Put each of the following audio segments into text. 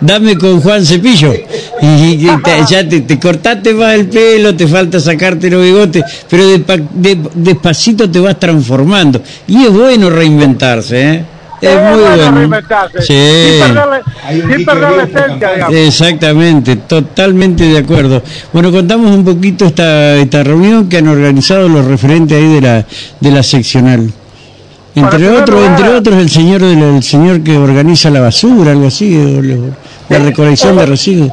dame con Juan Cepillo y, ya te, cortaste más el pelo, te falta sacarte los bigotes, pero despacito te vas transformando y es bueno reinventarse, ¿eh? Es, muy bueno, reinventarse. Sí. Sin perder, la esencia, digamos. Exactamente, totalmente de acuerdo. Bueno, contamos un poquito esta, esta reunión que han organizado los referentes ahí de la, de la seccional. Entre otros, entre otros el señor el señor que organiza la basura, algo así, la recolección de residuos.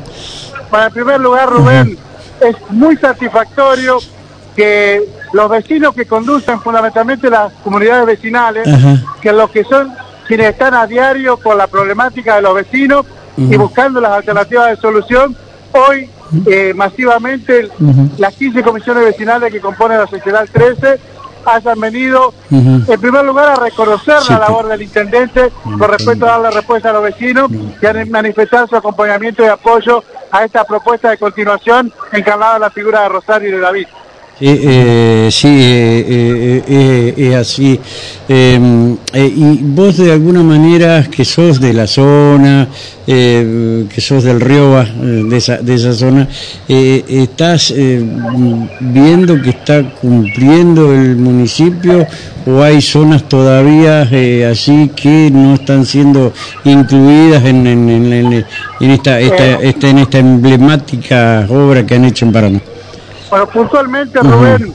Para el primer lugar, Rubén, es muy satisfactorio que los vecinos que conducen fundamentalmente las comunidades vecinales, que los que son quienes están a diario con la problemática de los vecinos y buscando las alternativas de solución, hoy eh, masivamente las 15 comisiones vecinales que componen la Sociedad 13 hayan venido, en primer lugar, a reconocer la labor del intendente con respecto a darle respuesta a los vecinos y a manifestar su acompañamiento y apoyo a esta propuesta de continuación encarnada en la figura de Rosario y de David. Eh, sí, eh, eh, es así. Em, y vos de alguna manera que sos de la zona, que sos del Rioba, de esa, de esa zona, ¿estás viendo que está cumpliendo el municipio o hay zonas todavía así que no están siendo incluidas en, en, esta, esta, en esta emblemática obra que han hecho en Paraná? Bueno, puntualmente, Rubén,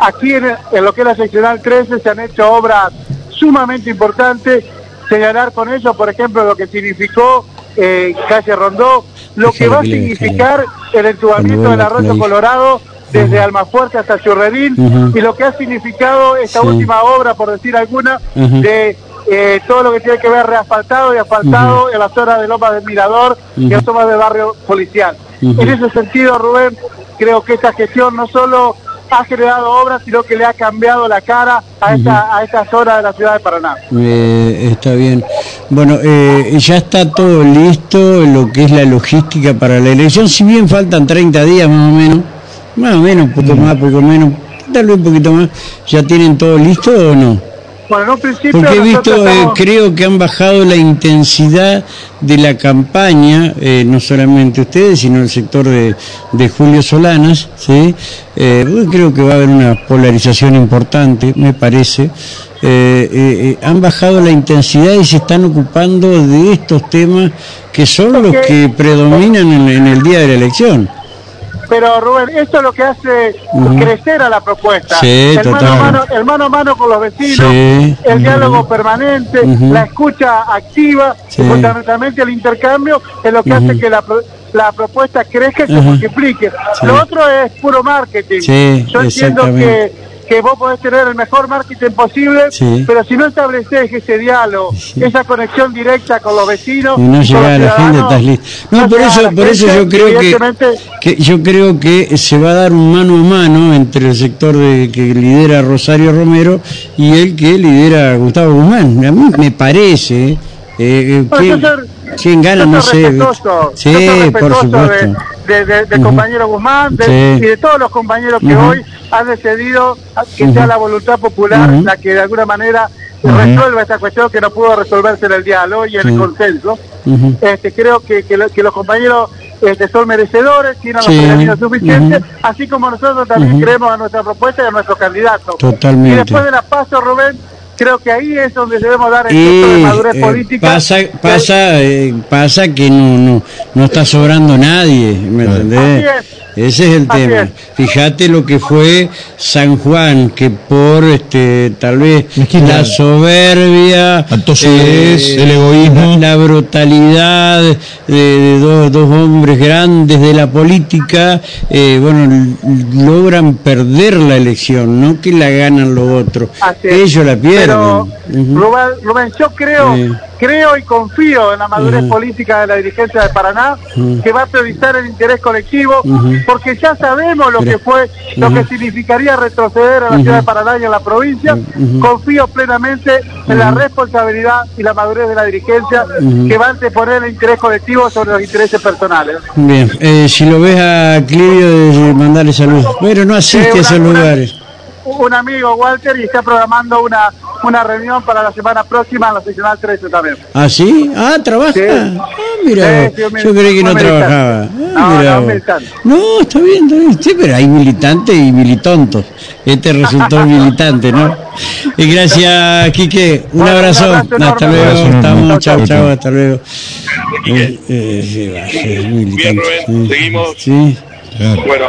aquí en, lo que es la seccional 13 se han hecho obras sumamente importantes. Señalar con eso, por ejemplo, lo que significó eh, calle Rondó, lo que va a significar el entubamiento del arroyo colorado desde Almafuerte hasta Churredín y lo que ha significado esta última obra, por decir alguna, de eh, todo lo que tiene que ver reasfaltado y asfaltado en la zona de Lomas del Mirador y en zonas del barrio policial. En ese sentido, Rubén, creo que esta gestión no solo ha generado obras, sino que le ha cambiado la cara a esta, a esta zona de la ciudad de Paraná. Eh, está bien. Bueno, eh, ya está todo listo, lo que es la logística para la elección, si bien faltan 30 días más o menos, más o menos, un poco más, un poco menos, tal vez un poquito más, ¿ya tienen todo listo o no? Bueno, principio Porque he visto, eh, creo que han bajado la intensidad de la campaña, eh, no solamente ustedes, sino el sector de, Julio Solanas, ¿sí? Eh, creo que va a haber una polarización importante, me parece. han bajado la intensidad y se están ocupando de estos temas que son los que predominan en el día de la elección. Pero Rubén, esto es lo que hace crecer a la propuesta. el, mano a mano, el mano a mano con los vecinos, el diálogo permanente, la escucha activa y fundamentalmente el intercambio es lo que hace que la, la propuesta crezca y se multiplique. Lo otro es puro marketing. Yo entiendo que que vos podés tener el mejor marketing posible, pero si no estableces ese diálogo, esa conexión directa con los vecinos, y no llega a la gente, estás listo. No, por eso, por eso yo creo que, yo creo que se va a dar un mano a mano entre el sector de, que lidera Rosario Romero y el que lidera Gustavo Guzmán. A mí me parece eh, que, ¿quién gana? No sé. Sí, por supuesto. De, de, compañero Guzmán y de todos los compañeros que hoy ha decidido que sea la voluntad popular la que de alguna manera resuelva esta cuestión que no pudo resolverse en el diálogo y en el consenso. este, creo que, que, los compañeros este, son merecedores, tienen los los suficientes, así como nosotros también creemos a nuestra propuesta y a nuestro candidato. Totalmente. Y después de la paso, Rubén, creo que ahí es donde debemos dar el de madurez eh, política. Pasa, pasa, eh, pasa que no, no, no está sobrando nadie, ¿me entendés? Ese es el tema. Fíjate lo que fue San Juan, que por este tal vez la soberbia, eh, el egoísmo, la, brutalidad de, dos, dos, hombres grandes de la política, eh, bueno, logran perder la elección, no que la ganan los otros. Ellos la pierden. Rubén, yo creo creo y confío en la madurez política de la dirigencia de Paraná, que va a priorizar el interés colectivo, porque ya sabemos lo que fue, lo que significaría retroceder a la ciudad de Paraná y en la provincia. Confío plenamente en la responsabilidad y la madurez de la dirigencia, que va a anteponer el interés colectivo sobre los intereses personales. Bien, eh, si lo ves a Clivio, mandarle saludos. Pero no asiste a esos lugares un amigo Walter y está programando una una reunión para la semana próxima en la seccional 13 también. ¿Ah, sí? Ah, trabaja. Ah, mira, Sí, sí, un yo creí que no militante. trabajaba. Ah, No, mira no, está bien, está bien. Sí, pero hay militantes y militontos. Este resultó militante, ¿no? Y gracias, Quique. Un Bueno, un abrazo. abrazo. Hasta luego. Abrazo. Estamos. Chao, Chao, chao. chao. Hasta luego. Eh, eh, sí, va, sí, es militante. Bien, Rubén, sí. seguimos. Sí. Claro. Bueno,